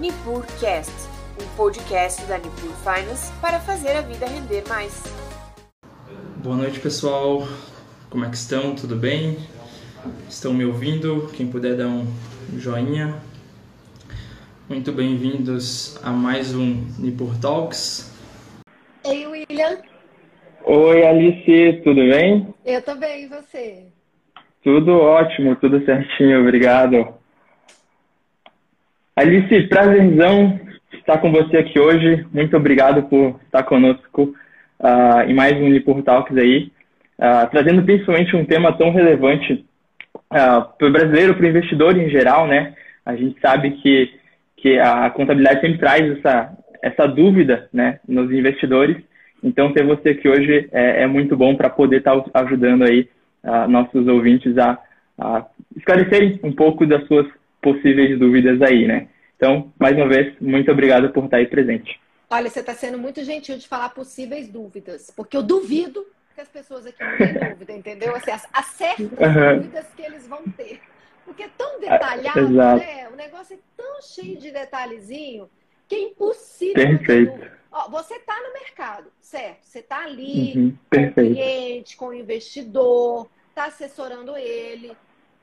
NipurCast, um podcast da Nipur Finance para fazer a vida render mais. Boa noite, pessoal. Como é que estão? Tudo bem? Estão me ouvindo? Quem puder dar um joinha. Muito bem-vindos a mais um Nipur Talks. Ei, William. Oi, Alice, tudo bem? Eu tô bem, e você? Tudo ótimo, tudo certinho, obrigado. Alice, prazerzão estar com você aqui hoje. Muito obrigado por estar conosco uh, em mais um Nipur Talks aí, uh, trazendo principalmente um tema tão relevante uh, para o brasileiro, para o investidor em geral, né? A gente sabe que, que a contabilidade sempre traz essa, essa dúvida né, nos investidores. Então, ter você aqui hoje é, é muito bom para poder estar tá ajudando aí nossos ouvintes a, a esclarecerem um pouco das suas possíveis dúvidas aí, né? Então, mais uma vez, muito obrigado por estar aí presente. Olha, você está sendo muito gentil de falar possíveis dúvidas, porque eu duvido que as pessoas aqui não tenham dúvida, entendeu? Assim, as certas uhum. dúvidas que eles vão ter. Porque é tão detalhado, né? O negócio é tão cheio de detalhezinho que é impossível. Perfeito. Ó, você está no mercado, certo? Você está ali uhum, com o cliente, com o investidor, está assessorando ele.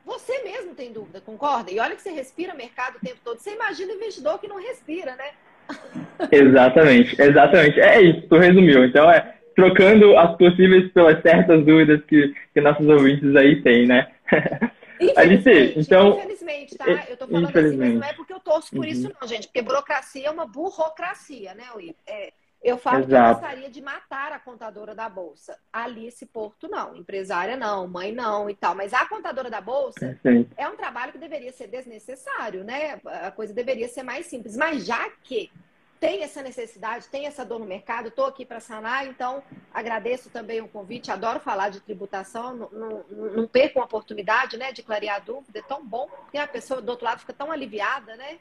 Você mesmo tem dúvida, concorda? E olha que você respira mercado o tempo todo. Você imagina o investidor que não respira, né? Exatamente, exatamente. É isso, tu resumiu. Então, é trocando as possíveis pelas certas dúvidas que, que nossos ouvintes aí têm, né? Infelizmente, então, infelizmente, tá? Eu tô falando assim, mas não é porque eu torço por uhum. isso, não, gente. Porque burocracia é uma burocracia, né, Will? É, eu falo Exato. que eu gostaria de matar a contadora da Bolsa. Alice Porto, não. Empresária, não. Mãe, não e tal. Mas a contadora da Bolsa Perfeito. é um trabalho que deveria ser desnecessário, né? A coisa deveria ser mais simples. Mas já que tem essa necessidade, tem essa dor no mercado, estou aqui para sanar, então agradeço também o convite, adoro falar de tributação, não, não, não perco uma oportunidade né, de clarear a dúvida, é tão bom, porque a pessoa do outro lado fica tão aliviada, né?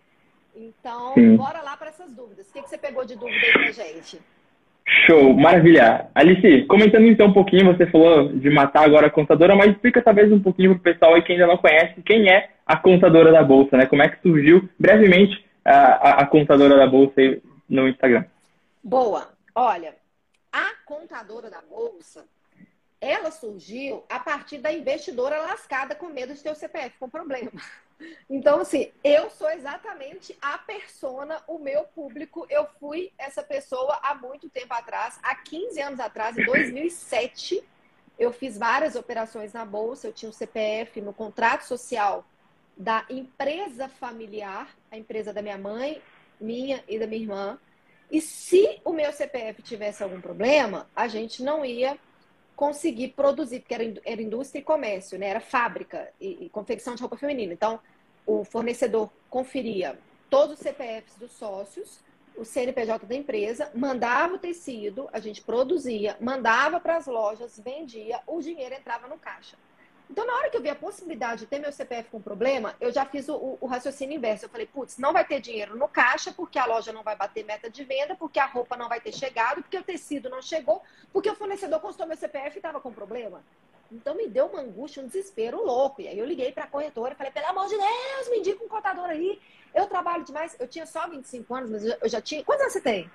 Então, Sim. bora lá para essas dúvidas. O que, que você pegou de dúvida aí pra gente? Show, maravilha. Alice, comentando então um pouquinho, você falou de matar agora a contadora, mas explica talvez um pouquinho para o pessoal aí que ainda não conhece quem é a contadora da Bolsa, né? Como é que surgiu brevemente a, a, contadora da Bolsa aí no Instagram. Boa. Olha, a contadora da Bolsa, ela surgiu a partir da investidora lascada com medo de ter o CPF com problema. Então, assim, eu sou exatamente a persona, o meu público. Eu fui essa pessoa há muito tempo atrás, há 15 anos atrás, em 2007. Eu fiz várias operações na bolsa, eu tinha um CPF no contrato social da empresa familiar, a empresa da minha mãe, minha e da minha irmã. E se o meu CPF tivesse algum problema, a gente não ia conseguir produzir, porque era, era indústria e comércio, né? Era fábrica e, e confecção de roupa feminina. Então, o fornecedor conferia todos os CPFs dos sócios, o CNPJ da empresa, mandava o tecido, a gente produzia, mandava para as lojas, vendia, o dinheiro entrava no caixa. Então, na hora que eu vi a possibilidade de ter meu CPF com problema, eu já fiz o, o raciocínio inverso. Eu falei, putz, não vai ter dinheiro no caixa, porque a loja não vai bater meta de venda, porque a roupa não vai ter chegado, porque o tecido não chegou, porque o fornecedor constou meu CPF e estava com problema. Então, me deu uma angústia, um desespero louco. E aí, eu liguei para a corretora e falei, pelo amor de Deus, me indica um contador aí. Eu trabalho demais. Eu tinha só 25 anos, mas eu já tinha. Quantos anos você tem?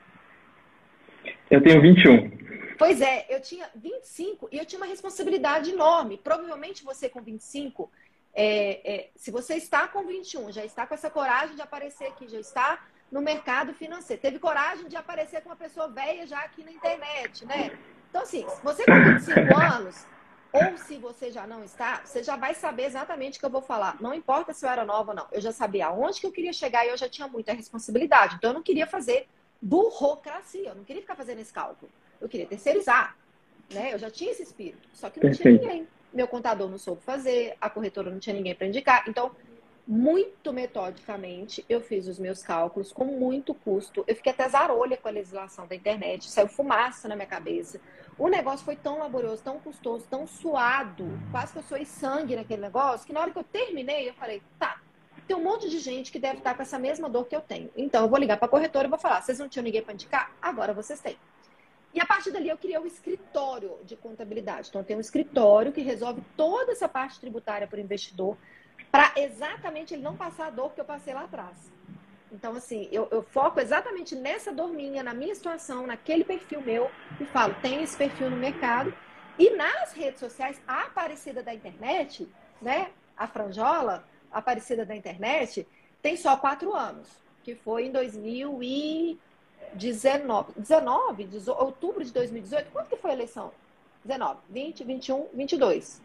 Eu tenho 21. Pois é, eu tinha 25 e eu tinha uma responsabilidade enorme. Provavelmente você com 25, é, é, se você está com 21, já está com essa coragem de aparecer aqui, já está no mercado financeiro, teve coragem de aparecer com uma pessoa velha já aqui na internet, né? Então, assim, você com 25 anos, ou se você já não está, você já vai saber exatamente o que eu vou falar. Não importa se eu era nova ou não. Eu já sabia aonde que eu queria chegar e eu já tinha muita responsabilidade. Então, eu não queria fazer burocracia, eu não queria ficar fazendo esse cálculo. Eu queria terceirizar, né? Eu já tinha esse espírito, só que não Perfeito. tinha ninguém. Meu contador não soube fazer, a corretora não tinha ninguém para indicar. Então, muito metodicamente, eu fiz os meus cálculos com muito custo. Eu fiquei até zarolha com a legislação da internet, saiu fumaça na minha cabeça. O negócio foi tão laborioso, tão custoso, tão suado, quase que eu suei sangue naquele negócio, que na hora que eu terminei, eu falei, tá, tem um monte de gente que deve estar com essa mesma dor que eu tenho. Então, eu vou ligar para a corretora e vou falar, vocês não tinham ninguém para indicar? Agora vocês têm. E a partir dali eu criei um escritório de contabilidade. Então, tenho um escritório que resolve toda essa parte tributária para o investidor, para exatamente ele não passar a dor que eu passei lá atrás. Então, assim, eu, eu, foco exatamente nessa dorminha, na minha situação, naquele perfil meu, e falo, tem esse perfil no mercado. E nas redes sociais, a Aparecida da internet, né? A franjola, a Aparecida da internet, tem só quatro anos, que foi em 2019, 19, 18, outubro de 2018. Quanto que foi a eleição? 19, 20, 21, 22.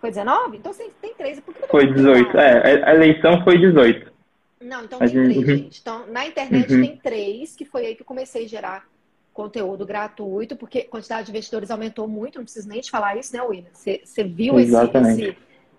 Foi 19? Então você tem 13. Por que foi 18. É, a eleição foi 18. Não, então tem três, uhum. gente. Então, na internet uhum. tem três, que foi aí que eu comecei a gerar conteúdo gratuito, porque a quantidade de investidores aumentou muito, não preciso nem te falar isso, né, William? Você, você viu esse, esse,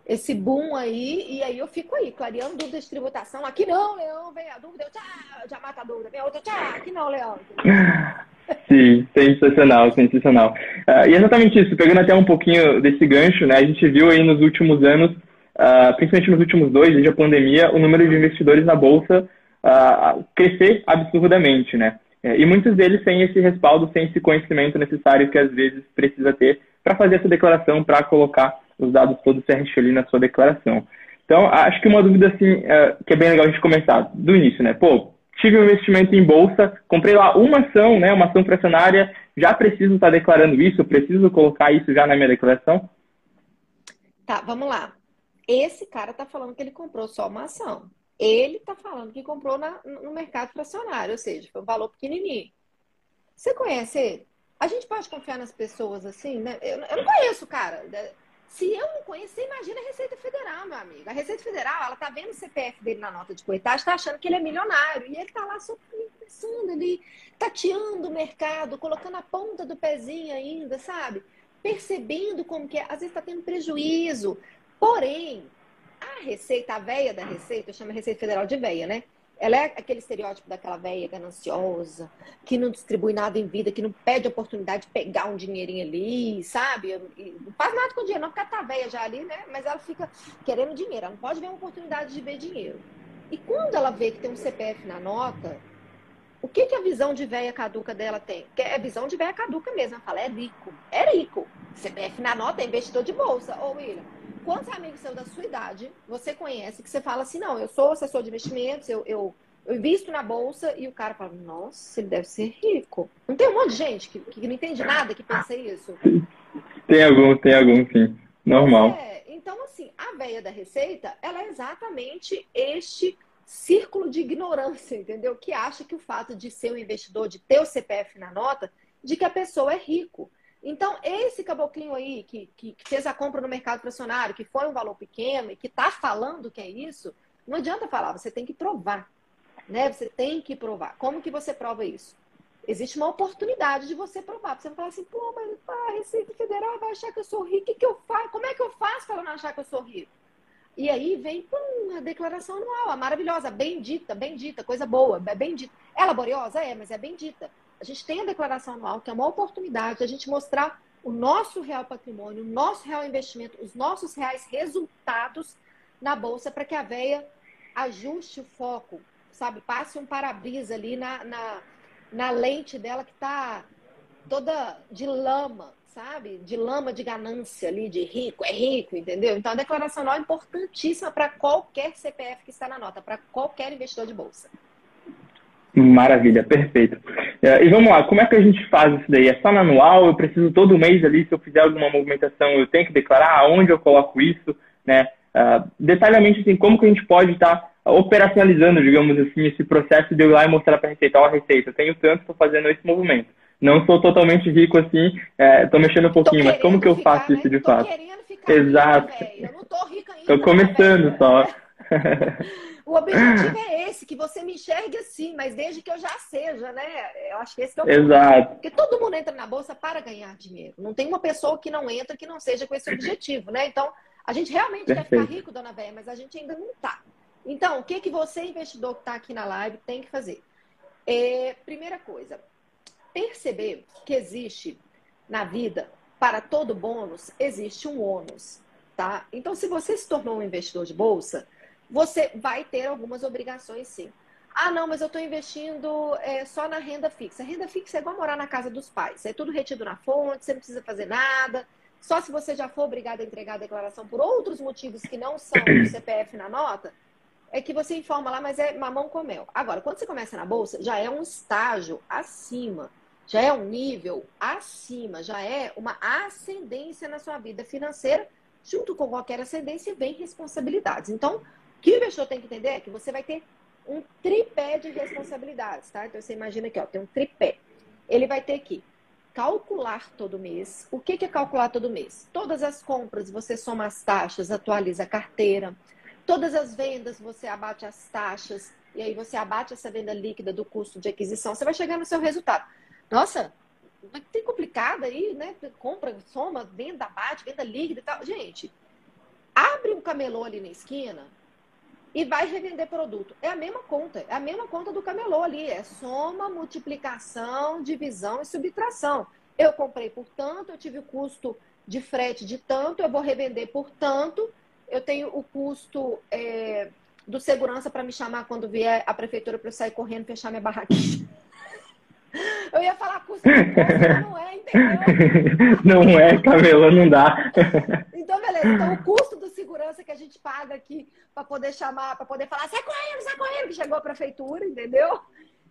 esse boom aí, e aí eu fico aí, clareando dúvidas de tributação. Aqui não, Leão, vem a dúvida, eu já mata a dúvida, vem a outra, tchau, aqui não, Leão. Sim, sensacional, sensacional. Uh, e exatamente isso, pegando até um pouquinho desse gancho, né? A gente viu aí nos últimos anos, uh, principalmente nos últimos dois, desde a pandemia, o número de investidores na Bolsa uh, crescer absurdamente, né? É, e muitos deles sem esse respaldo, sem esse conhecimento necessário que às vezes precisa ter para fazer essa declaração, para colocar os dados todos certinho ali na sua declaração. Então, acho que uma dúvida assim, é, que é bem legal a gente começar do início, né? Pô, tive um investimento em bolsa, comprei lá uma ação, né, uma ação fracionária, já preciso estar declarando isso, preciso colocar isso já na minha declaração? Tá, vamos lá. Esse cara tá falando que ele comprou só uma ação. Ele tá falando que comprou na, no mercado fracionário, ou seja, foi um valor pequenininho. Você conhece ele? A gente pode confiar nas pessoas assim, né? Eu, eu não conheço, cara. Se eu não conhecer, imagina a Receita Federal, meu amigo. A Receita Federal, ela tá vendo o CPF dele na nota de corretagem, tá achando que ele é milionário. E ele tá lá só pensando ali, tateando o mercado, colocando a ponta do pezinho ainda, sabe? Percebendo como que é. Às vezes tá tendo prejuízo. Porém, a Receita, a veia da Receita, eu chamo a Receita Federal de veia, né? Ela é aquele estereótipo daquela velha gananciosa, que não distribui nada em vida, que não pede oportunidade de pegar um dinheirinho ali, sabe? E não faz nada com o dinheiro, não, porque ela tá velha já ali, né? Mas ela fica querendo dinheiro, ela não pode ver uma oportunidade de ver dinheiro. E quando ela vê que tem um CPF na nota, o que, que a visão de velha caduca dela tem? Que é visão de velha caduca mesmo. Ela fala, é rico, é rico. CPF na nota é investidor de bolsa. Ô, William, quantos amigos seus da sua idade você conhece que você fala assim, não, eu sou assessor de investimentos, eu, eu, eu invisto na bolsa, e o cara fala, nossa, ele deve ser rico. Não tem um monte de gente que, que não entende nada que pensa isso? Tem algum, tem algum, sim. Normal. É, então, assim, a veia da receita, ela é exatamente este círculo de ignorância, entendeu? Que acha que o fato de ser um investidor, de ter o CPF na nota, de que a pessoa é rico. Então, esse caboclinho aí que, que, que, fez a compra no mercado fracionário, que foi um valor pequeno e que está falando que é isso, não adianta falar, você tem que provar. Né? Você tem que provar. Como que você prova isso? Existe uma oportunidade de você provar. Você vai falar assim, pô, mas a Receita Federal vai achar que eu sou rico. O que, que eu faço? Como é que eu faço para não achar que eu sou rico? E aí vem pum, a declaração anual, a maravilhosa, bendita, bendita, coisa boa, é bendita. É laboriosa? É, mas é bendita. A gente tem a declaração anual, que é uma oportunidade de a gente mostrar o nosso real patrimônio, o nosso real investimento, os nossos reais resultados na bolsa para que a veia ajuste o foco, sabe? Passe um para-brisa ali na, na, na, lente dela que está toda de lama, sabe? De lama de ganância ali, de rico, é rico, entendeu? Então a declaração anual é importantíssima para qualquer CPF que está na nota, para qualquer investidor de bolsa. Maravilha, perfeito. É, e vamos lá, como é que a gente faz isso daí? É só manual? Eu preciso todo mês ali, se eu fizer alguma movimentação, eu tenho que declarar aonde eu coloco isso, né? Uh, detalhadamente, assim, como que a gente pode estar tá operacionalizando, digamos assim, esse processo de eu ir lá e mostrar para a Receita, ó, a Receita, eu tenho tanto, estou fazendo esse movimento. Não sou totalmente rico assim, estou é, mexendo um pouquinho, mas como que eu ficar, faço né? isso de tô fato? Exato. eu não tô rica ainda. Estou começando só. O objetivo é esse, que você me enxergue assim, mas desde que eu já seja, né? Eu acho que esse é o Exato. Porque todo mundo entra na bolsa para ganhar dinheiro. Não tem uma pessoa que não entra que não seja com esse objetivo, né? Então, a gente realmente Perfeito. quer ficar rico, dona Véia, mas a gente ainda não está. Então, o que, que você, investidor que está aqui na live, tem que fazer? É, primeira coisa, perceber que existe na vida, para todo bônus, existe um ônus, tá? Então, se você se tornou um investidor de bolsa, você vai ter algumas obrigações sim. Ah, não, mas eu estou investindo é, só na renda fixa. renda fixa é igual morar na casa dos pais. É tudo retido na fonte, você não precisa fazer nada. Só se você já for obrigado a entregar a declaração por outros motivos que não são o CPF na nota, é que você informa lá, mas é mamão com mel. Agora, quando você começa na bolsa, já é um estágio acima, já é um nível acima, já é uma ascendência na sua vida financeira. Junto com qualquer ascendência, vem responsabilidades. Então, o que o investidor tem que entender é que você vai ter um tripé de responsabilidades, tá? Então, você imagina aqui, ó, tem um tripé. Ele vai ter que calcular todo mês. O que é calcular todo mês? Todas as compras, você soma as taxas, atualiza a carteira Todas as vendas você abate as taxas e aí você abate essa venda líquida do custo de aquisição, você vai chegar no seu resultado. Nossa, tem complicado aí, né? Compra, soma, venda, abate, venda líquida e tal. Gente, abre um camelô ali na esquina e vai revender produto. É a mesma conta, é a mesma conta do camelô ali. É soma, multiplicação, divisão e subtração. Eu comprei por tanto, eu tive o custo de frete de tanto, eu vou revender por tanto, eu tenho o custo é, do segurança para me chamar quando vier a prefeitura para eu sair correndo fechar minha barraquinha. Eu ia falar custo de mas não é, entendeu? Não é, camelô não dá. Então, beleza. Então, o custo do segurança que a gente paga aqui para poder chamar, para poder falar, sai correndo, sai correndo, que chegou a prefeitura, entendeu?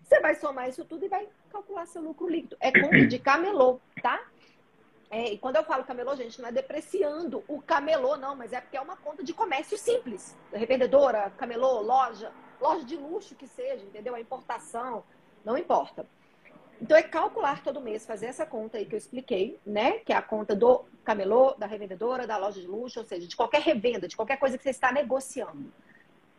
Você vai somar isso tudo e vai calcular seu lucro líquido. É conta de camelô, tá? É, e quando eu falo camelô, gente, não é depreciando o camelô, não, mas é porque é uma conta de comércio simples. Revendedora, camelô, loja, loja de luxo que seja, entendeu? A importação, não importa. Então é calcular todo mês, fazer essa conta aí que eu expliquei, né? Que é a conta do camelô, da revendedora, da loja de luxo, ou seja, de qualquer revenda, de qualquer coisa que você está negociando.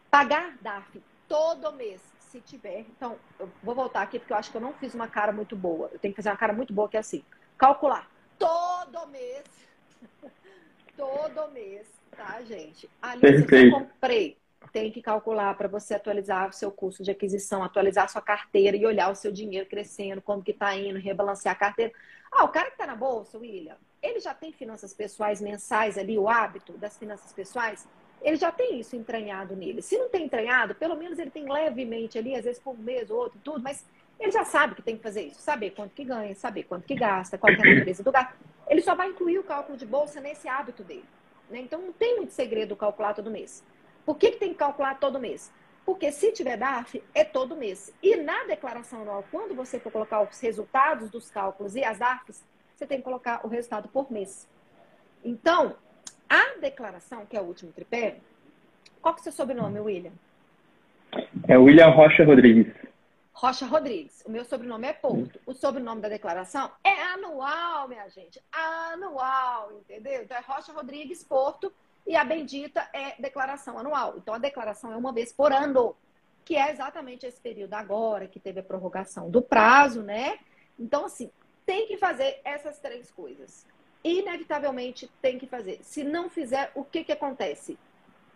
Pagar DARF todo mês, se tiver. Então, eu vou voltar aqui porque eu acho que eu não fiz uma cara muito boa. Eu tenho que fazer uma cara muito boa que é assim. Calcular todo mês. todo mês, tá, gente? Ali eu comprei. Tem que calcular para você atualizar o seu custo de aquisição, atualizar a sua carteira e olhar o seu dinheiro crescendo, como que tá indo, rebalancear a carteira. Ah, o cara que tá na bolsa, William, ele já tem finanças pessoais mensais ali, o hábito das finanças pessoais, ele já tem isso entranhado nele. Se não tem entranhado, pelo menos ele tem levemente ali, às vezes por um mês ou outro, tudo, mas ele já sabe que tem que fazer isso, saber quanto que ganha, saber quanto que gasta, qual é a natureza do gasto. Ele só vai incluir o cálculo de bolsa nesse hábito dele. Né? Então não tem muito segredo calcular todo mês. Por que, que tem que calcular todo mês? Porque se tiver DARF, é todo mês. E na declaração anual, quando você for colocar os resultados dos cálculos e as DARFs, você tem que colocar o resultado por mês. Então, a declaração, que é o último tripé, qual que é o seu sobrenome, William? É William Rocha Rodrigues. Rocha Rodrigues. O meu sobrenome é Porto. O sobrenome da declaração é anual, minha gente. Anual, entendeu? Então é Rocha Rodrigues Porto e a bendita é declaração anual. Então a declaração é uma vez por ano, que é exatamente esse período agora que teve a prorrogação do prazo, né? Então assim, tem que fazer essas três coisas. Inevitavelmente tem que fazer. Se não fizer, o que que acontece?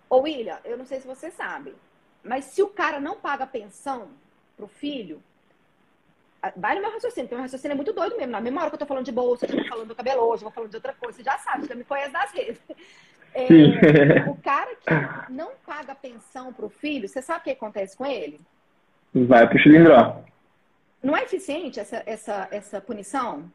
Ô William, eu não sei se você sabe, mas se o cara não paga pensão, pro filho, vai no meu raciocínio, porque meu raciocínio é muito doido mesmo. Na mesma hora que eu tô falando de bolsa, eu tô falando do cabelo hoje, eu vou falando de outra coisa, você já sabe, você me conhece das redes. É, o cara que não paga pensão pro filho, você sabe o que acontece com ele? Vai pro cilindro. Não é eficiente essa, essa, essa punição?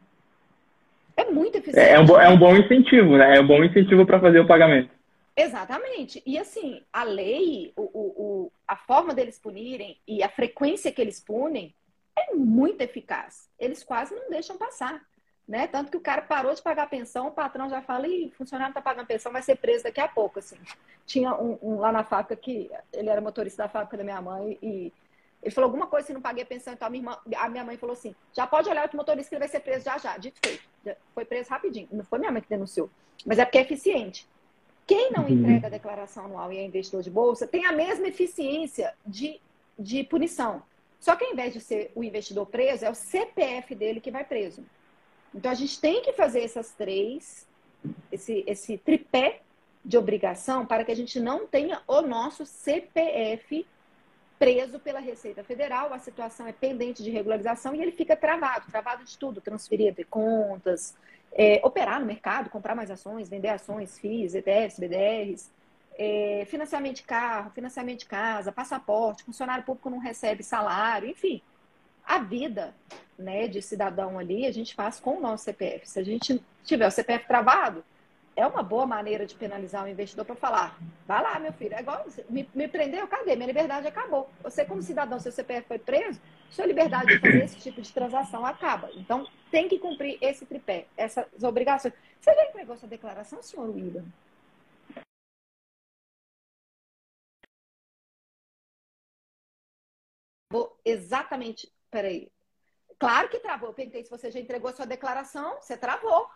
É muito eficiente. É, é, um, é um bom incentivo, né? É um bom incentivo para fazer o pagamento. Exatamente. E assim, a lei, o, o, a forma deles punirem e a frequência que eles punem é muito eficaz. Eles quase não deixam passar. Né? Tanto que o cara parou de pagar pensão, o patrão já fala, e funcionário está pagando pensão, vai ser preso daqui a pouco. Assim. Tinha um, um, lá na fábrica que ele era motorista da fábrica da minha mãe e ele falou alguma coisa se não paguei a pensão, então a minha, irmã, a minha mãe falou assim: já pode olhar o motorista que ele vai ser preso já já. Dito feito. Foi preso rapidinho. Não foi minha mãe que denunciou. Mas é porque é eficiente. Quem não uhum. entrega a declaração anual e é investidor de bolsa tem a mesma eficiência de, de punição. Só que ao invés de ser o investidor preso, é o CPF dele que vai preso. Então a gente tem que fazer essas três, esse, esse tripé de obrigação para que a gente não tenha o nosso CPF preso pela Receita Federal, a situação é pendente de regularização e ele fica travado, travado de tudo, transferido de contas, é, operar no mercado, comprar mais ações, vender ações, FIIs, ETFs, BDRs, é, financiamento de carro, financiamento de casa, passaporte, funcionário público não recebe salário, enfim. A vida né, de cidadão ali a gente faz com o nosso CPF. Se a gente tiver o CPF travado, é uma boa maneira de penalizar o investidor para falar: vai lá, meu filho, é igual me, me prendeu, cadê? Minha liberdade acabou. Você, como cidadão, seu CPF foi preso, sua liberdade de fazer esse tipo de transação acaba. Então, tem que cumprir esse tripé, essas obrigações. Você já entregou sua declaração, senhor William? Vou exatamente. Peraí. Claro que travou. Eu perguntei se você já entregou sua declaração, você travou.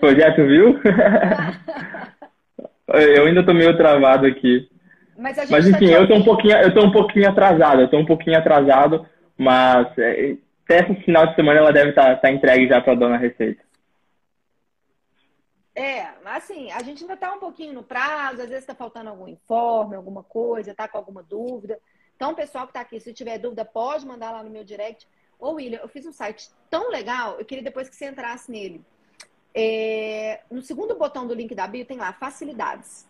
Pô, já tu viu? eu ainda tô meio travado aqui. Mas, mas tá enfim, tá eu tô um pouquinho, eu tô um pouquinho atrasado, eu tô um pouquinho atrasado, mas é, até esse final de semana ela deve estar tá, tá entregue já para dona Receita. É, assim, a gente ainda está um pouquinho no prazo, às vezes está faltando algum informe, alguma coisa, está com alguma dúvida. Então, pessoal que está aqui, se tiver dúvida, pode mandar lá no meu direct. Ô, William, eu fiz um site tão legal, eu queria depois que você entrasse nele. É, no segundo botão do link da bio tem lá, facilidades.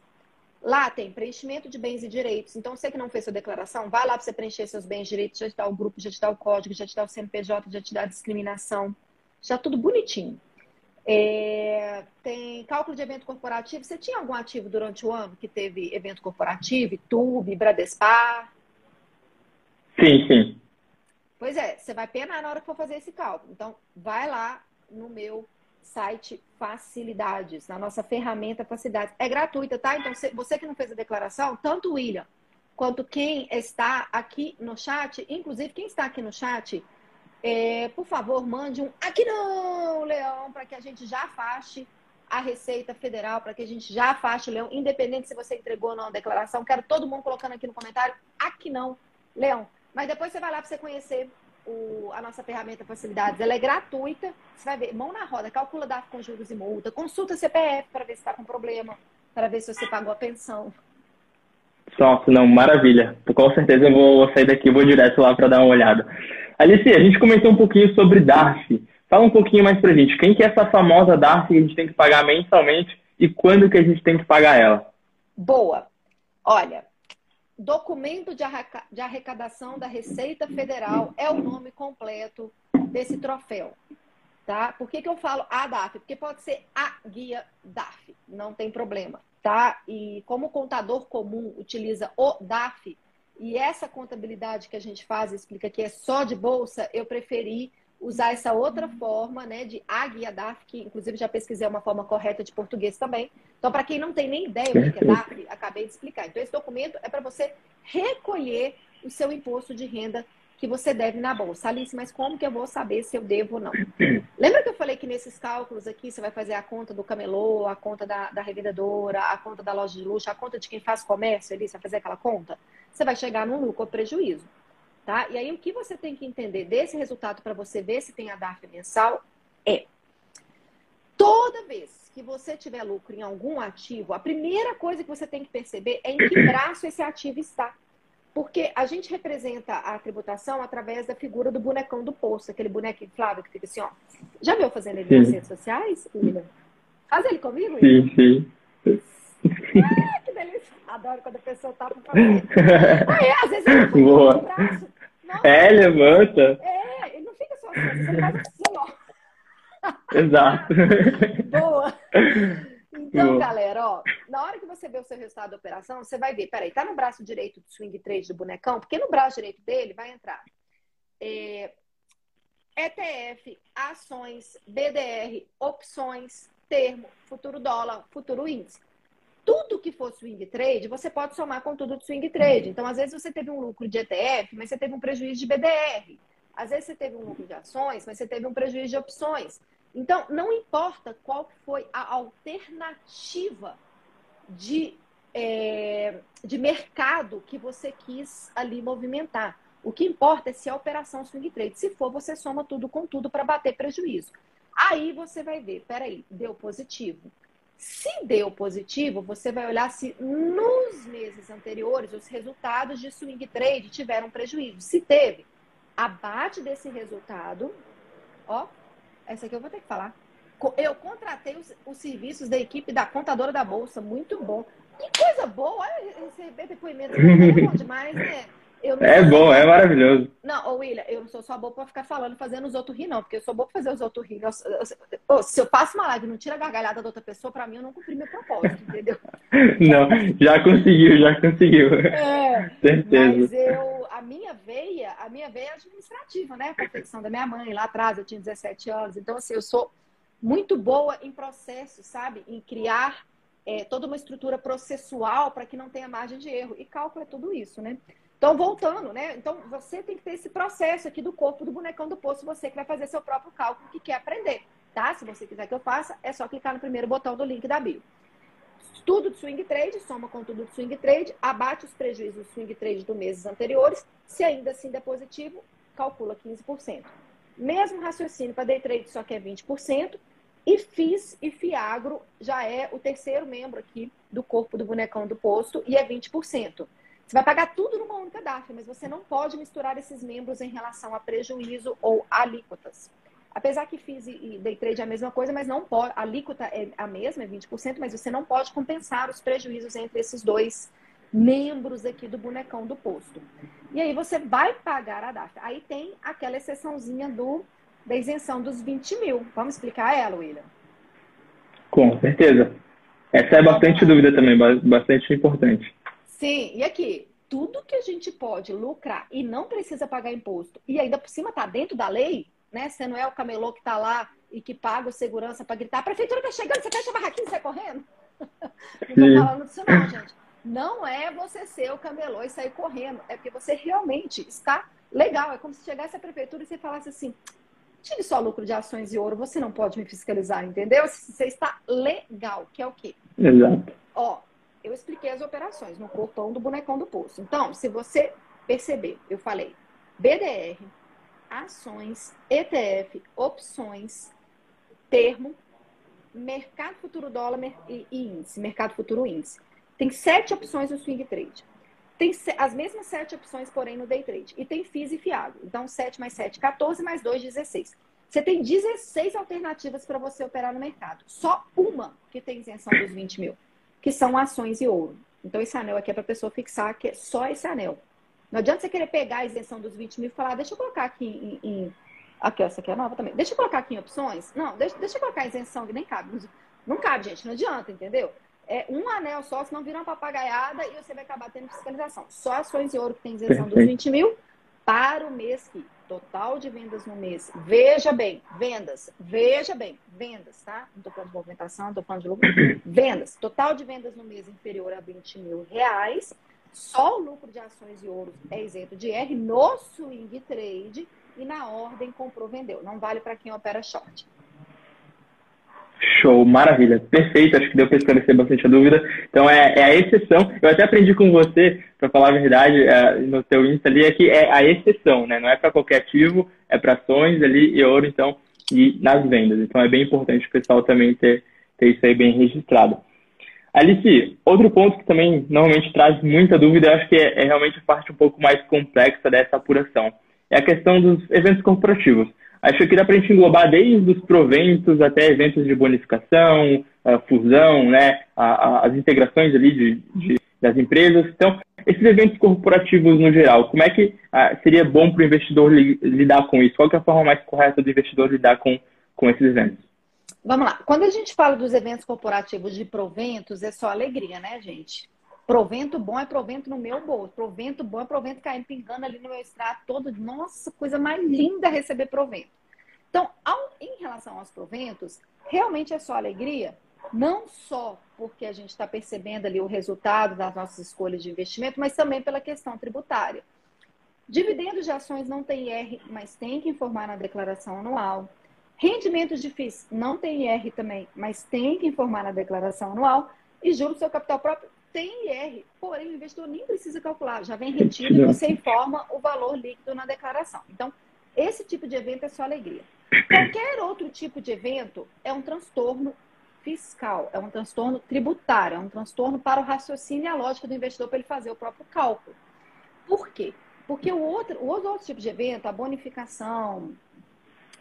Lá tem preenchimento de bens e direitos. Então, você que não fez sua declaração, vai lá para você preencher seus bens e direitos, já te dá o grupo, já te dá o código, já te dá o CNPJ, já te dá a discriminação. Já tudo bonitinho. É, tem cálculo de evento corporativo. Você tinha algum ativo durante o ano que teve evento corporativo, YouTube, Bradespar? Sim, sim. Pois é, você vai penar na hora que for fazer esse cálculo. Então, vai lá no meu site Facilidades, na nossa ferramenta Facilidades. É gratuita, tá? Então, você que não fez a declaração, tanto o William quanto quem está aqui no chat, inclusive quem está aqui no chat, é, por favor, mande um aqui não, Leão, para que a gente já afaste a Receita Federal, para que a gente já afaste o Leão, independente se você entregou ou não a declaração. Quero todo mundo colocando aqui no comentário, aqui não, Leão. Mas depois você vai lá para você conhecer o, a nossa ferramenta Facilidades. Ela é gratuita. Você vai ver, mão na roda, calcula DAF com juros e multa, consulta CPF para ver se está com problema, para ver se você pagou a pensão. Nossa, não, maravilha. Com certeza eu vou sair daqui e vou direto lá para dar uma olhada. Alice, a gente comentou um pouquinho sobre DARF. Fala um pouquinho mais pra gente. Quem que é essa famosa DARF que a gente tem que pagar mensalmente e quando que a gente tem que pagar ela? Boa. Olha, Documento de Arrecadação da Receita Federal é o nome completo desse troféu. Tá? Por que, que eu falo a DAF? Porque pode ser a guia DAF, não tem problema. Tá? E como o contador comum utiliza o DAF, e essa contabilidade que a gente faz, explica que é só de bolsa, eu preferi usar essa outra forma, né, de a guia DAF, que inclusive já pesquisei uma forma correta de português também. Então, para quem não tem nem ideia do que é DAF, acabei de explicar. Então, esse documento é para você recolher o seu imposto de renda que você deve na bolsa. Alice, mas como que eu vou saber se eu devo ou não? Lembra que eu falei que nesses cálculos aqui você vai fazer a conta do camelô, a conta da, da revendedora, a conta da loja de luxo, a conta de quem faz comércio ali, você vai fazer aquela conta? Você vai chegar num lucro ou prejuízo. Tá? E aí o que você tem que entender desse resultado para você ver se tem a DARF mensal é toda vez que você tiver lucro em algum ativo, a primeira coisa que você tem que perceber é em que braço esse ativo está. Porque a gente representa a tributação através da figura do bonecão do poço, aquele boneco inflável que fica assim, ó. Já viu fazendo ele sim. nas redes sociais, William? Faz ele comigo, William? Sim, sim. Ah, que delícia. Adoro quando a pessoa tá pra fazer. Ah, é, às vezes ele Boa. o braço. Nossa, é, levanta. É, ele não fica só assim, faz assim. Exato. Boa. Então, Boa. galera, ó, na hora que você vê o seu resultado da operação, você vai ver, peraí, tá no braço direito do swing trade do bonecão? Porque no braço direito dele vai entrar é, ETF, ações, BDR, opções, termo, futuro dólar, futuro índice tudo que for swing trade, você pode somar com tudo de swing trade. Então, às vezes você teve um lucro de ETF, mas você teve um prejuízo de BDR. Às vezes você teve um lucro de ações, mas você teve um prejuízo de opções. Então, não importa qual foi a alternativa de, é, de mercado que você quis ali movimentar. O que importa é se a operação swing trade. Se for, você soma tudo com tudo para bater prejuízo. Aí você vai ver, peraí, deu positivo. Se deu positivo, você vai olhar se nos meses anteriores os resultados de swing trade tiveram prejuízo. Se teve, abate desse resultado, ó, essa aqui eu vou ter que falar. Eu contratei os, os serviços da equipe da contadora da bolsa, muito bom. Que coisa boa, olha, receber depoimento é bom demais, né? É bom, é maravilhoso. Não, ô William, eu não sou só boa pra ficar falando, fazendo os outros rir, não, porque eu sou boa pra fazer os outros rir. Eu, eu, se eu passo uma live e não tira a gargalhada da outra pessoa, pra mim eu não cumpri meu propósito, entendeu? não, já conseguiu, já conseguiu. É, Certeza. Mas eu, a minha veia, a minha veia é administrativa, né? A confecção da minha mãe, lá atrás eu tinha 17 anos. Então, assim, eu sou muito boa em processo, sabe? Em criar é, toda uma estrutura processual para que não tenha margem de erro. E cálculo é tudo isso, né? Então, voltando, né? Então, você tem que ter esse processo aqui do corpo do bonecão do poço, você que vai fazer seu próprio cálculo que quer aprender, tá? Se você quiser que eu faça, é só clicar no primeiro botão do link da bio. Tudo de swing trade, soma com tudo de swing trade, abate os prejuízos do swing trade dos meses anteriores. Se ainda assim der positivo, calcula 15%. Mesmo raciocínio para day trade só que é 20%. E FIS e FIAGRO já é o terceiro membro aqui do corpo do bonecão do posto e é 20%. Você vai pagar tudo numa única DARF, mas você não pode misturar esses membros em relação a prejuízo ou alíquotas. Apesar que FIIs e day trade é a mesma coisa, mas não pode, a alíquota é a mesma, é 20%, mas você não pode compensar os prejuízos entre esses dois membros aqui do bonecão do posto. E aí você vai pagar a DARF. Aí tem aquela exceçãozinha do, da isenção dos 20 mil. Vamos explicar ela, William? Com certeza. Essa é bastante dúvida também, bastante importante. Sim, e aqui, tudo que a gente pode lucrar e não precisa pagar imposto, e ainda por cima tá dentro da lei, né? Você não é o camelô que tá lá e que paga o segurança para gritar, a prefeitura tá chegando, você fecha a barraquinha e sai correndo? não tô falando disso não, gente. Não é você ser o camelô e sair correndo, é porque você realmente está legal. É como se chegasse a prefeitura e você falasse assim, tire só lucro de ações e ouro, você não pode me fiscalizar, entendeu? Você está legal, que é o quê? Exato. Ó, eu expliquei as operações no corpão do bonecão do poço. Então, se você perceber, eu falei BDR, ações, ETF, opções, termo, mercado futuro dólar e índice, mercado futuro índice. Tem sete opções no swing trade. Tem as mesmas sete opções, porém, no day trade. E tem FIIs e FIAGO. Então, 7 mais 7, 14, mais 2, 16. Você tem 16 alternativas para você operar no mercado. Só uma que tem isenção dos 20 mil que são ações e ouro. Então, esse anel aqui é para a pessoa fixar que é só esse anel. Não adianta você querer pegar a isenção dos 20 mil e falar, deixa eu colocar aqui em, em... Aqui, ó, essa aqui é nova também. Deixa eu colocar aqui em opções. Não, deixa, deixa eu colocar a isenção, que nem cabe. Não cabe, gente, não adianta, entendeu? É um anel só, senão vira uma papagaiada e você vai acabar tendo fiscalização. Só ações e ouro que tem isenção dos 20 mil para o mês que total de vendas no mês. Veja bem, vendas, veja bem, vendas, tá? Não estou falando de movimentação, não estou falando de lucro. Vendas, total de vendas no mês inferior a 20 mil reais. Só o lucro de ações e ouros é isento de R no swing trade e na ordem comprou, vendeu. Não vale para quem opera short. Show, maravilha, perfeito, acho que deu para esclarecer bastante a dúvida. Então é, é, a exceção. Eu até aprendi com você, para falar a verdade, é, no teu Insta ali, é que é a exceção, né? Não é para qualquer ativo, é para ações ali e ouro, então, e nas vendas. Então é bem importante o pessoal também ter, ter isso aí bem registrado. Alice, outro ponto que também normalmente traz muita dúvida, eu acho que é, é realmente a parte um pouco mais complexa dessa apuração, é a questão dos eventos corporativos. Acho que dá para a gente englobar desde os proventos até eventos de bonificação, fusão, né, as integrações ali de, de, das empresas. Então, esses eventos corporativos no geral, como é que ah, seria bom para o investidor li, lidar com isso? Qual é a forma mais correta do investidor lidar com, com esses eventos? Vamos lá. Quando a gente fala dos eventos corporativos de proventos, é só alegria, né, gente? Provento bom é provento no meu bolso. Provento bom é provento caindo, pingando ali no meu extrato todo. Nossa, coisa mais linda receber provento. Então, ao, em relação aos proventos, realmente é só alegria, não só porque a gente está percebendo ali o resultado das nossas escolhas de investimento, mas também pela questão tributária. Dividendos de ações não tem IR, mas tem que informar na declaração anual. Rendimentos de FIIs não tem IR também, mas tem que informar na declaração anual. E juros do seu capital próprio tem IR, porém o investidor nem precisa calcular, já vem retido e você informa o valor líquido na declaração. Então, esse tipo de evento é só alegria. Qualquer outro tipo de evento é um transtorno fiscal, é um transtorno tributário, é um transtorno para o raciocínio e a lógica do investidor para ele fazer o próprio cálculo. Por quê? Porque o outro, o outro tipo de evento, a bonificação,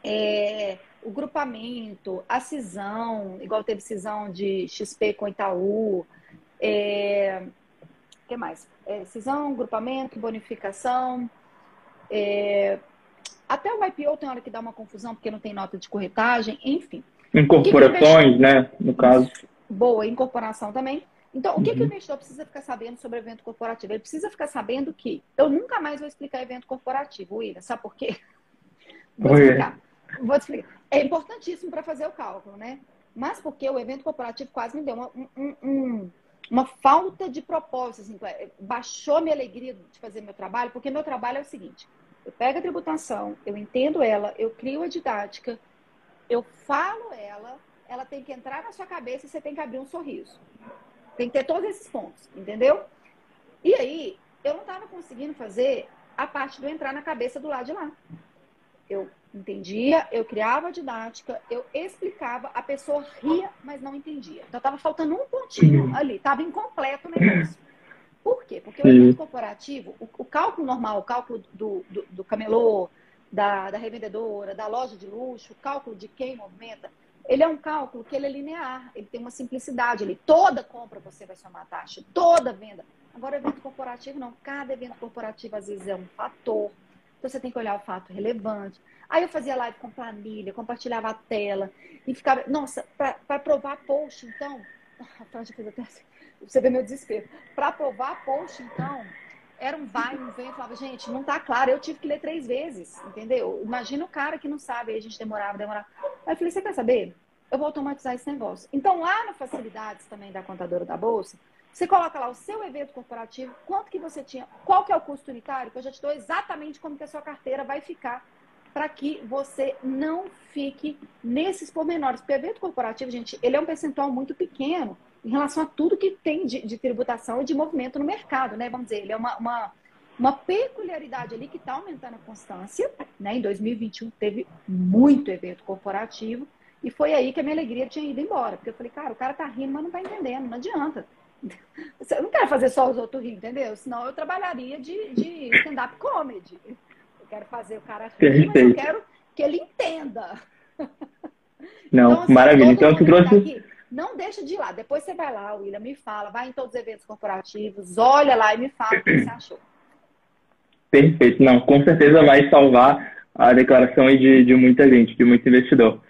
é, o grupamento, a cisão, igual teve cisão de XP com Itaú, é, que mais? É, cisão, grupamento, bonificação. É, até o IPO tem hora que dá uma confusão porque não tem nota de corretagem, enfim. Incorporações, né? No caso. Boa, incorporação também. Então, o que, uhum. que o investidor precisa ficar sabendo sobre evento corporativo? Ele precisa ficar sabendo que eu nunca mais vou explicar evento corporativo, William. Sabe por quê? Vou explicar. Vou te explicar. É importantíssimo para fazer o cálculo, né? Mas porque o evento corporativo quase me deu uma, um, um, uma falta de propósito, assim, é, baixou minha alegria de fazer meu trabalho, porque meu trabalho é o seguinte: eu pego a tributação, eu entendo ela, eu crio a didática, eu falo ela, ela tem que entrar na sua cabeça e você tem que abrir um sorriso. Tem que ter todos esses pontos, entendeu? E aí, eu não estava conseguindo fazer a parte do entrar na cabeça do lado de lá. Eu entendia, eu criava a didática, eu explicava, a pessoa ria, mas não entendia. Então estava faltando um pontinho ali, estava incompleto o negócio. Por quê? Porque o evento corporativo, o, o, cálculo normal, o cálculo do, do, do camelô, da, da, revendedora, da loja de luxo, o cálculo de quem movimenta, ele é um cálculo que ele é linear, ele tem uma simplicidade, ele toda compra você vai somar a taxa, toda venda. Agora, evento corporativo não, cada evento corporativo às vezes é um fator, então você tem que olhar o fato relevante. Aí eu fazia live com planilha, compartilhava a tela e ficava. Nossa, para provar post, então. A Franja fez até assim. Você vê meu desespero. Para provar post, então, era um vai, um vem. Eu falava, gente, não tá claro. Eu tive que ler três vezes, entendeu? Imagina o cara que não sabe. Aí a gente demorava, demorava. Aí eu falei, você quer saber? Eu vou automatizar esse negócio. Então, lá no Facilidades também da contadora da Bolsa, você coloca lá o seu evento corporativo, quanto que você tinha, qual que é o custo unitário, que eu já te dou exatamente como que a sua carteira vai ficar para que você não fique nesses pormenores. Porque o evento corporativo, gente, ele é um percentual muito pequeno em relação a tudo que tem de, de tributação e de movimento no mercado, né? Vamos dizer, ele é uma, uma, uma peculiaridade ali que está aumentando a constância, né? Em 2021 teve muito evento corporativo e foi aí que a minha alegria tinha ido embora. Porque eu falei, cara, o cara tá rindo, mas não tá entendendo, não adianta. Eu não quero fazer só os outros rir, entendeu? Senão eu trabalharia de, de stand-up comedy. Eu quero fazer o cara rir, mas eu quero que ele entenda. Não, então, assim, maravilha. Então, tu trouxe. Aqui, não deixa de ir lá. Depois você vai lá, William, me fala, vai em todos os eventos corporativos, olha lá e me fala o que você achou. Perfeito. Não, com certeza vai salvar a declaração de, de muita gente, de muito investidor.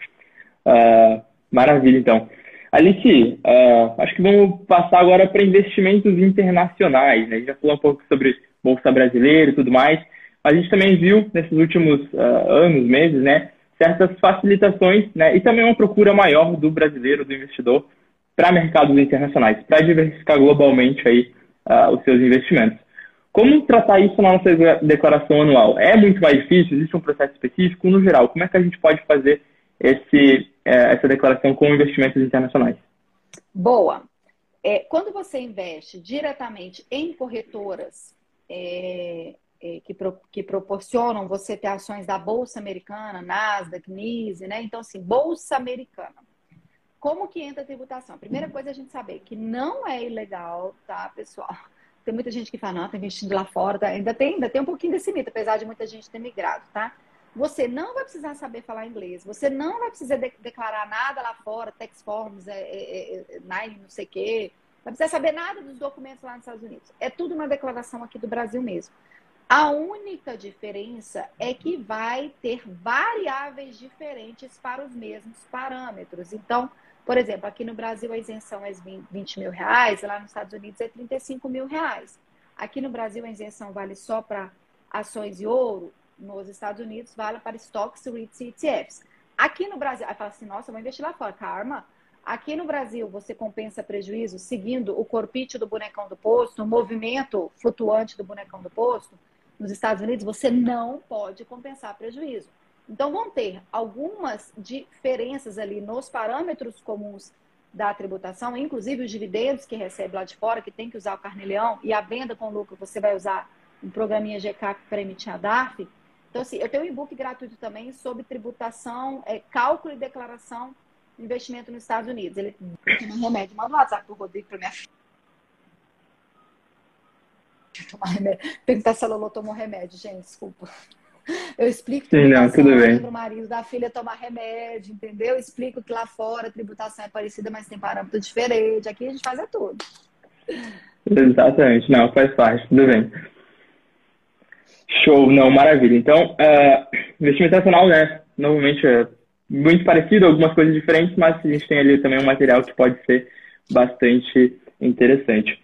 Uh, maravilha, então. Alice, uh, acho que vamos passar agora para investimentos internacionais. Né? A gente já falou um pouco sobre Bolsa Brasileira e tudo mais, mas a gente também viu nesses últimos uh, anos, meses, né, certas facilitações né, e também uma procura maior do brasileiro, do investidor, para mercados internacionais, para diversificar globalmente aí, uh, os seus investimentos. Como tratar isso na nossa declaração anual? É muito mais difícil? Existe um processo específico? No geral, como é que a gente pode fazer esse, é, essa declaração com investimentos internacionais? Boa. É, quando você investe diretamente em corretoras é, é, que, pro, que, proporcionam você ter ações da Bolsa Americana, Nasdaq, NISE, né? Então, assim, Bolsa Americana. Como que entra a tributação? A primeira coisa é a gente saber que não é ilegal, tá, pessoal? Tem muita gente que fala, não, tá investindo lá fora, tá? ainda, tem, ainda tem um pouquinho desse mito, apesar de muita gente ter migrado, tá? Você não vai precisar saber falar inglês. Você não vai precisar de declarar nada lá fora, tax forms, é, é, é, nine, não sei o quê. Não precisa saber nada dos documentos lá nos Estados Unidos. É tudo uma declaração aqui do Brasil mesmo. A única diferença é que vai ter variáveis diferentes para os mesmos parâmetros. Então, por exemplo, aqui no Brasil a isenção é 20 mil reais, lá nos Estados Unidos é 35 mil reais. Aqui no Brasil a isenção vale só para ações e ouro, nos Estados Unidos vale para stocks, REITs e ETFs. Aqui no Brasil, aí fala assim, nossa, vou investir lá fora. Karma, aqui no Brasil você compensa prejuízo seguindo o corpite do bonecão do posto, o movimento flutuante do bonecão do posto. Nos Estados Unidos você não pode compensar prejuízo. Então vão ter algumas diferenças ali nos parâmetros comuns da tributação, inclusive os dividendos que recebe lá de fora, que tem que usar o carneleão, e a venda com lucro você vai usar um programinha GK para emitir a DARF, então, assim, eu tenho um e-book gratuito também sobre tributação, é, cálculo e declaração de investimento nos Estados Unidos. Ele tem um remédio. Manda um WhatsApp pro Rodrigo para minha filha. Tomar remédio. Perguntar se a Lolo tomou remédio, gente, desculpa. Eu explico Sim, não, tudo bem. para o marido da filha tomar remédio, entendeu? Eu explico que lá fora a tributação é parecida, mas tem parâmetro diferente. Aqui a gente faz é tudo. Exatamente, não, faz parte, tudo bem. Show, não, maravilha. Então, uh, investimento nacional, né, novamente é muito parecido, algumas coisas diferentes, mas a gente tem ali também um material que pode ser bastante interessante.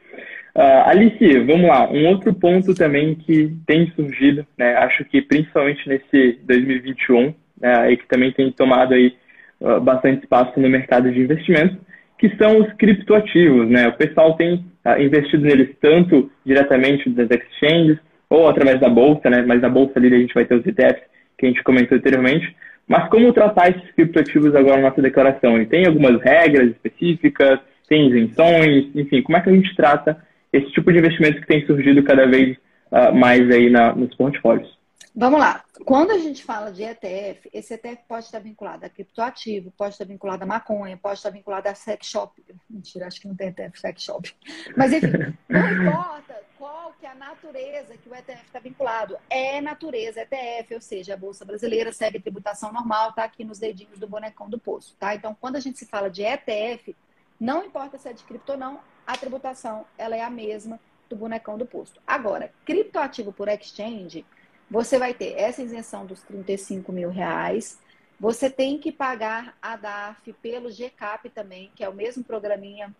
Uh, Alice, vamos lá, um outro ponto também que tem surgido, né, acho que principalmente nesse 2021, né, e que também tem tomado aí uh, bastante espaço no mercado de investimentos, que são os criptoativos, né, o pessoal tem uh, investido neles tanto diretamente das exchanges, ou através da bolsa, né? Mas na bolsa ali a gente vai ter os ETFs que a gente comentou anteriormente. Mas como tratar esses criptoativos agora na nossa declaração? Ele tem algumas regras específicas, tem isenções, enfim, como é que a gente trata esse tipo de investimento que tem surgido cada vez uh, mais aí na, nos portfólios? Vamos lá. Quando a gente fala de ETF, esse ETF pode estar vinculado a criptoativo, pode estar vinculado a maconha, pode estar vinculado a sex shop. Mentira, acho que não tem ETF sex shop. Mas enfim, não importa qual que é a natureza que o ETF está vinculado. É natureza ETF, ou seja, a Bolsa Brasileira segue tributação normal, está aqui nos dedinhos do bonecão do poço, tá? Então, quando a gente se fala de ETF, não importa se é de cripto ou não, a tributação ela é a mesma do bonecão do posto. Agora, criptoativo por exchange você vai ter essa isenção dos 35 mil reais. Você tem que pagar a DARF pelo GCAP também, que é o mesmo programinha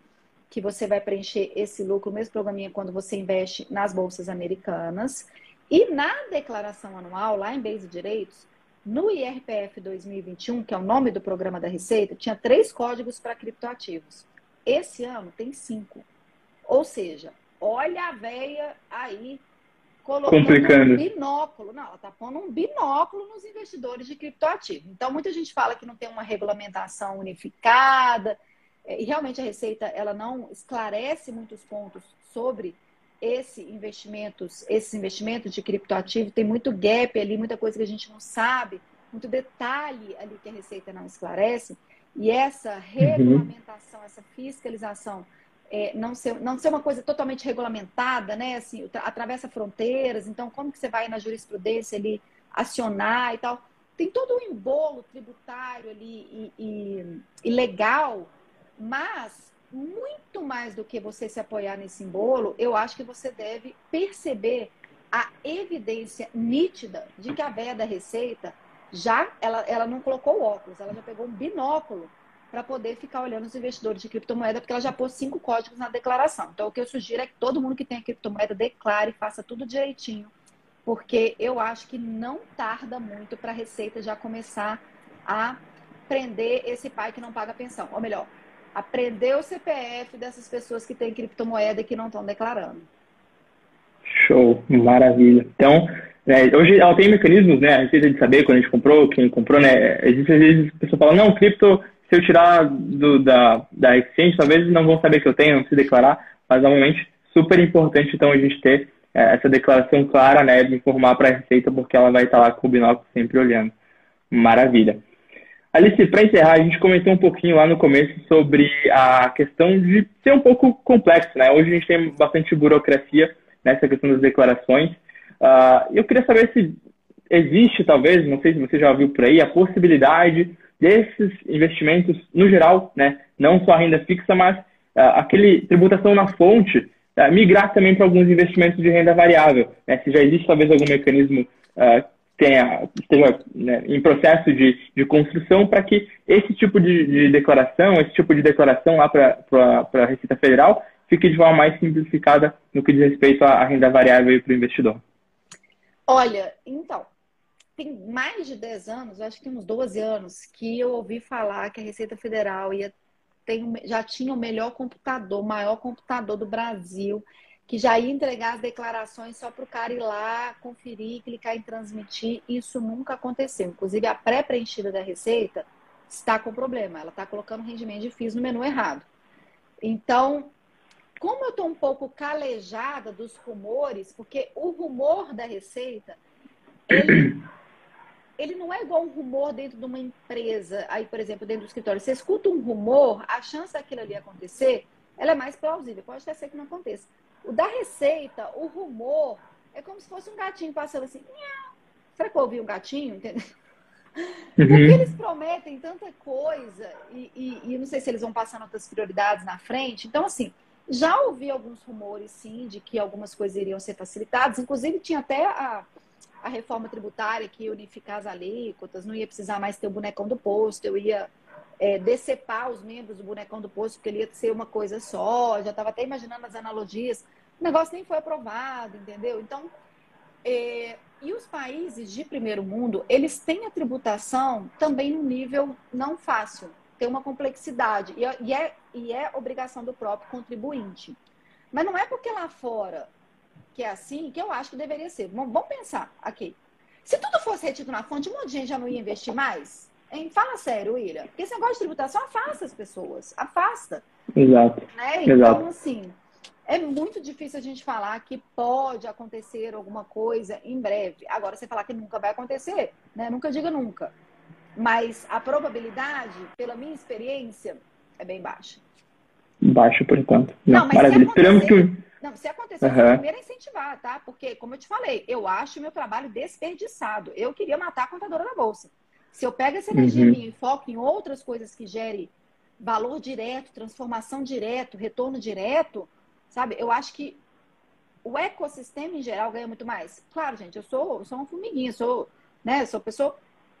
que você vai preencher esse lucro, o mesmo programinha quando você investe nas bolsas americanas. E na declaração anual, lá em Base Direitos, no IRPF 2021, que é o nome do programa da Receita, tinha três códigos para criptoativos. Esse ano tem cinco. Ou seja, olha a veia aí colocando Complicando. um binóculo. Não, ela está pondo um binóculo nos investidores de criptoativo. Então, muita gente fala que não tem uma regulamentação unificada, é, e realmente a Receita ela não esclarece muitos pontos sobre esse investimentos, esses investimentos de criptoativo. Tem muito gap ali, muita coisa que a gente não sabe, muito detalhe ali que a Receita não esclarece. E essa uhum. regulamentação, uhum. essa fiscalização é, não, ser, não ser uma coisa totalmente regulamentada, né? Assim, atravessa fronteiras, então como que você vai na jurisprudência ali acionar e tal? Tem todo um embolo tributário ali e, e, e legal, mas muito mais do que você se apoiar nesse embolo, eu acho que você deve perceber a evidência nítida de que a véia da Receita já ela, ela não colocou óculos, ela já pegou um binóculo para poder ficar olhando os investidores de criptomoeda, porque ela já pôs cinco códigos na declaração. Então, o que eu sugiro é que todo mundo que tem criptomoeda declare, faça tudo direitinho, porque eu acho que não tarda muito para a Receita já começar a prender esse pai que não paga pensão. Ou melhor, aprender o CPF dessas pessoas que têm criptomoeda e que não estão declarando. Show, maravilha. Então, é, hoje ela tem mecanismos, né? A Receita de saber quando a gente comprou, quem comprou, né? Às vezes a pessoa fala, não, cripto se eu tirar do, da, da exchange, talvez não vão saber que eu tenho, não se declarar, mas normalmente super importante então a gente ter é, essa declaração clara, né, de informar para a Receita, porque ela vai estar lá com o binóculo sempre olhando. Maravilha. Alice, para encerrar, a gente comentou um pouquinho lá no começo sobre a questão de ser um pouco complexo, né? Hoje a gente tem bastante burocracia nessa questão das declarações. Uh, eu queria saber se existe, talvez, não sei se você já viu por aí, a possibilidade desses investimentos no geral, né? Não só a renda fixa, mas uh, aquele tributação na fonte, uh, migrar também para alguns investimentos de renda variável. Né? Se já existe talvez algum mecanismo uh, tenha, esteja né, em processo de, de construção para que esse tipo de, de, declaração, esse tipo de declaração lá para a Receita Federal fique de forma mais simplificada no que diz respeito à, à renda variável para o investidor. Olha, então, tem mais de 10 anos, acho que uns 12 anos, que eu ouvi falar que a Receita Federal ia tem, já tinha o melhor computador, o maior computador do Brasil, que já ia entregar as declarações só para o cara ir lá, conferir, clicar em transmitir. Isso nunca aconteceu. Inclusive, a pré-preenchida da Receita está com problema. Ela está colocando rendimento de FIIs no menu errado. Então, como eu estou um pouco calejada dos rumores, porque o rumor da Receita, ele ele não é igual um rumor dentro de uma empresa, aí, por exemplo, dentro do escritório. Você escuta um rumor, a chance daquilo ali acontecer, ela é mais plausível. Pode até ser que não aconteça. O da receita, o rumor, é como se fosse um gatinho passando assim. Será que eu ouvi um gatinho? Entendeu? Uhum. Porque eles prometem tanta coisa e, e, e não sei se eles vão passando outras prioridades na frente. Então, assim, Já ouvi alguns rumores, sim, de que algumas coisas iriam ser facilitadas. Inclusive, tinha até a, a reforma tributária que ia unificar as alíquotas, não ia precisar mais ter o bonecão do posto, eu ia é, decepar os membros do bonecão do posto, porque ele ia ser uma coisa só. Já estava até imaginando as analogias. O negócio nem foi aprovado, entendeu? Então, é, e os países de primeiro mundo, eles têm a tributação também num nível não fácil, tem uma complexidade, e é, e é, e é obrigação do próprio contribuinte. Mas não é porque lá fora que é assim que eu acho que deveria ser. Vamos pensar aqui. Se tudo fosse retido na fonte, um monte de gente já não ia investir mais? Hein? Fala sério, William. Porque esse negócio de tributação afasta as pessoas. Afasta. Exato. Né? Então, Exato. assim, é muito difícil a gente falar que pode acontecer alguma coisa em breve. Agora, você falar que nunca vai acontecer, né? Nunca diga nunca. Mas a probabilidade, pela minha experiência, é bem baixa. Baixa por enquanto. Não, mas Maravilha. Esperamos que. Não, se acontecer, uhum. primeiro é incentivar, tá? Porque, como eu te falei, eu acho meu trabalho desperdiçado. Eu queria matar a contadora da bolsa. Se eu pego essa energia uhum. minha e foco em outras coisas que gerem valor direto, transformação direto, retorno direto, Sabe? Eu acho que o ecossistema em geral ganha muito mais. Claro, gente, eu sou, eu sou uma formiguinha, sou, né, sou pessoa,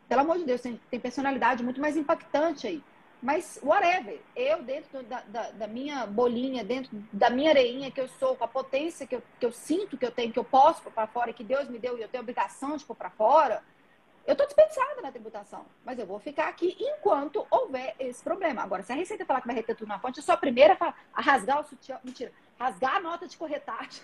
pelo amor de Deus, tem, tem personalidade muito mais impactante aí. Mas, whatever, eu dentro da, da, da, minha bolinha, dentro da minha areinha que eu sou, com a potência que eu, que eu sinto que eu tenho, que eu posso pôr para fora, que Deus me deu e eu tenho obrigação de pôr para fora, eu estou dispensada na tributação. Mas eu vou ficar aqui enquanto houver esse problema. Agora, se a Receita falar que vai reter tudo na fonte, eu sou a primeira a, a rasgar o sutiã. Mentira rasgar a nota de corretagem.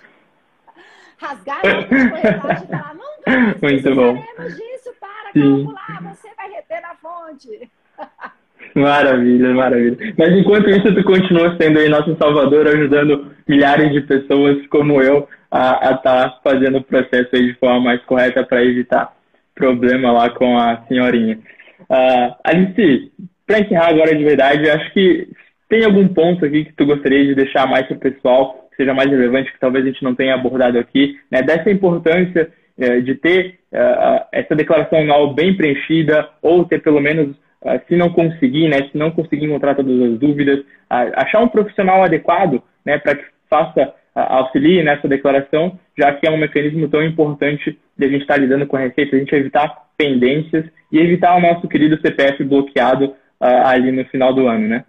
Rasgar a nota de corretagem e falar, não Muito bom. disso para Sim. calcular, você vai reter na fonte. Maravilha, maravilha. Mas enquanto isso, tu continua sendo aí nosso salvador, ajudando milhares de pessoas como eu a estar tá fazendo o processo aí de forma mais correta para evitar problema lá com a senhorinha. Uh, Alice, para encerrar agora de verdade, acho que tem algum ponto aqui que tu gostaria de deixar mais para o pessoal, que seja mais relevante, que talvez a gente não tenha abordado aqui, né? dessa importância é, de ter uh, essa declaração anual bem preenchida, ou ter pelo menos, se não conseguir, né, se não conseguir encontrar todas as dúvidas, uh, achar um profissional adequado né, para que faça, auxilie nessa declaração, já que é um mecanismo tão importante de a gente estar tá lidando com a receita, a gente evitar pendências e evitar o nosso querido CPF bloqueado ali no final do ano, né?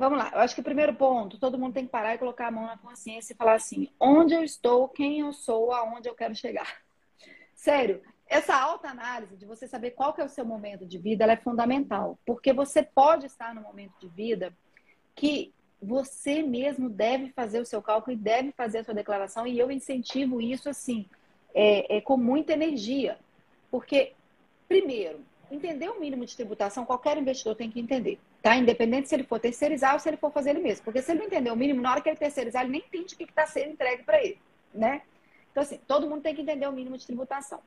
Vamos lá. Eu acho que o primeiro ponto, todo mundo tem que parar e colocar a mão na consciência e falar assim: onde eu estou, quem eu sou, aonde eu quero chegar. Sério, essa alta análise de você saber qual que é o seu momento de vida, ela é fundamental, porque você pode estar no momento de vida que você mesmo deve fazer o seu cálculo e deve fazer a sua declaração, e eu incentivo isso assim, é, é com muita energia, porque primeiro, entender o mínimo de tributação, qualquer investidor tem que entender. Tá? Independente se ele for terceirizar ou se ele for fazer ele mesmo. Porque se ele não entender o mínimo, na hora que ele terceirizar, ele nem entende o que está sendo entregue para ele. Né? Então, assim, todo mundo tem que entender o mínimo de tributação.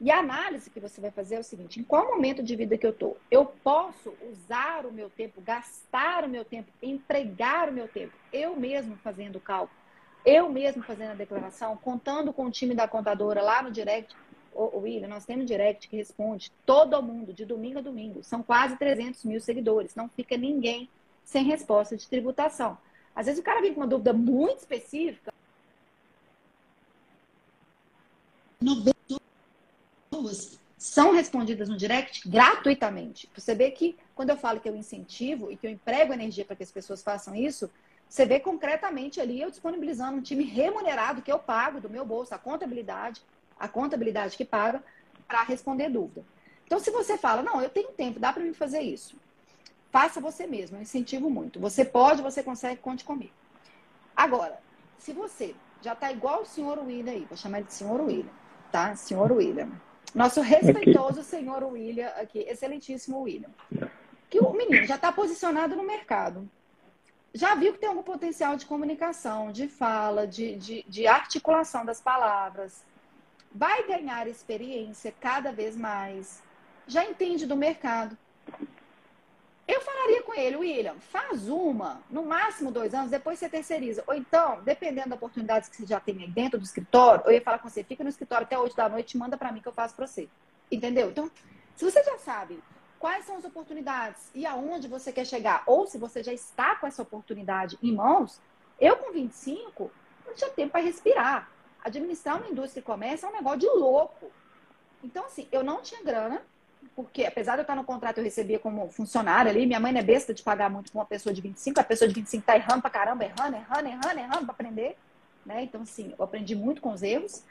E a análise que você vai fazer é o seguinte: em qual momento de vida que eu estou? Eu posso usar o meu tempo, gastar o meu tempo, empregar o meu tempo, eu mesmo fazendo o cálculo, eu mesmo fazendo a declaração, contando com o time da contadora lá no direct Ô, William, nós temos direct que responde todo mundo, de domingo a domingo. São quase 300 mil seguidores. Não fica ninguém sem resposta de tributação. Às vezes o cara vem com uma dúvida muito específica. 90 são respondidas no direct gratuitamente. Você vê que quando eu falo que eu incentivo e que eu emprego energia para que as pessoas façam isso, você vê concretamente ali eu disponibilizando um time remunerado que eu pago do meu bolso, a contabilidade, a contabilidade que paga para responder dúvida. Então, se você fala, não, eu tenho tempo, dá para mim fazer isso. Faça você mesmo, eu incentivo muito. Você pode, você consegue, conte comigo. Agora, se você já está igual o senhor William aí, vou chamar ele de senhor William, tá? Senhor William. Nosso respeitoso okay. senhor William aqui, excelentíssimo William. Que o menino já está posicionado no mercado. Já viu que tem algum potencial de comunicação, de fala, de, de, de articulação das palavras, vai ganhar experiência cada vez mais, já entende do mercado. Eu falaria com ele, William, faz uma, no máximo dois anos, depois você terceiriza. Ou então, dependendo da oportunidade que você já tem aí dentro do escritório, eu ia falar com você, fica no escritório até 8 da noite, manda para mim que eu faço para você. Entendeu? Então, se você já sabe quais são as oportunidades e aonde você quer chegar, ou se você já está com essa oportunidade em mãos, Eu, com 25, não tinha tempo para respirar. Administrar uma indústria e comércio é um negócio de louco. Então, assim, eu não tinha grana, porque apesar de eu estar no contrato, eu recebia como funcionário ali. Minha mãe não é besta de pagar muito com uma pessoa de 25. A pessoa de 25 tá errando pra caramba, errando, errando, errando, errando pra aprender. Né? Então, assim, eu aprendi muito com os erros.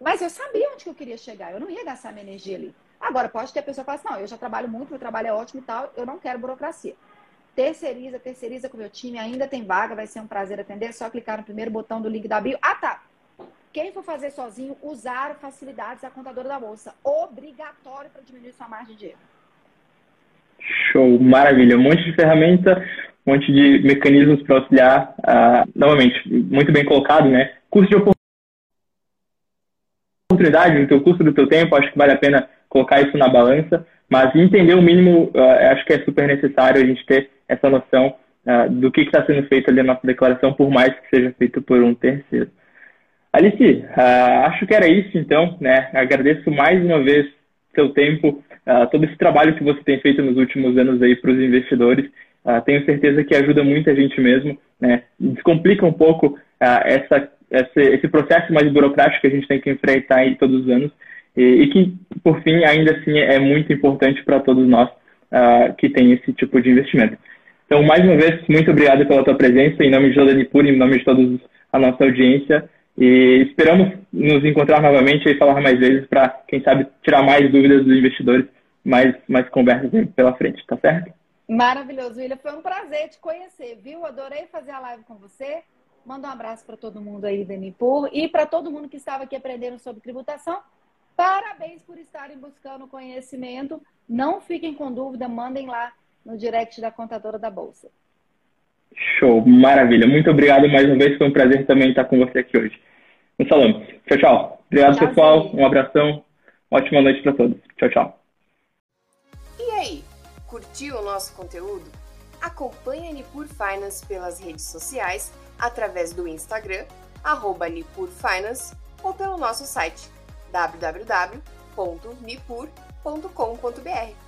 Mas eu sabia onde que eu queria chegar. Eu não ia gastar minha energia ali. Agora, pode ter a pessoa que fala assim, não, eu já trabalho muito, meu trabalho é ótimo e tal, eu não quero burocracia. Terceiriza, terceiriza com o meu time, ainda tem vaga, vai ser um prazer atender, é só clicar no primeiro botão do link da bio. Ah, tá! Quem for fazer sozinho, usar facilidades da contadora da bolsa. Obrigatório para diminuir sua margem de erro. Show, maravilha. Um monte de ferramenta, um monte de mecanismos para auxiliar. Uh, novamente, muito bem colocado, né? Custo de oportunidade, no teu custo do teu tempo, acho que vale a pena colocar isso na balança, mas entender o mínimo, uh, acho que é super necessário a gente ter essa noção uh, do que está sendo feito ali na nossa declaração, por mais que seja feito por um terceiro. Alice, uh, acho que era isso então, né? Agradeço mais uma vez seu tempo, todo esse trabalho que você tem feito nos últimos anos aí para os investidores. tenho certeza que ajuda muita gente mesmo, né? Descomplica um pouco essa, esse, esse processo mais burocrático que a gente tem que enfrentar aí todos os anos e, e que, por fim, ainda assim é muito importante para todos nós uh, que tem esse tipo de investimento. Então, mais uma vez, muito obrigado pela tua presença, em nome de Jodani Puri, em nome de toda a nossa audiência, e esperamos nos encontrar novamente e falar mais vezes para, quem sabe, tirar mais dúvidas dos investidores, mais, mais conversas pela frente, tá certo? Maravilhoso, William. Foi um prazer te conhecer, viu? Adorei fazer a live com você. Manda um abraço para todo mundo aí da Nipur e para todo mundo que estava aqui aprendendo sobre tributação. Parabéns por estarem buscando conhecimento. Não fiquem com dúvida, mandem lá no direct da contadora da Bolsa. Show, maravilha. Muito obrigado mais uma vez. Foi um prazer também estar com você aqui hoje. Um salão. Tchau, tchau. Obrigado, tchau, pessoal. Sim. Um abração. Ótima noite para todos. Tchau, tchau. E aí, curtiu o nosso conteúdo? Acompanhe a Nipur Finance pelas redes sociais, através do Instagram, arroba Nipur Finance, ou pelo nosso site www.nipur.com.br.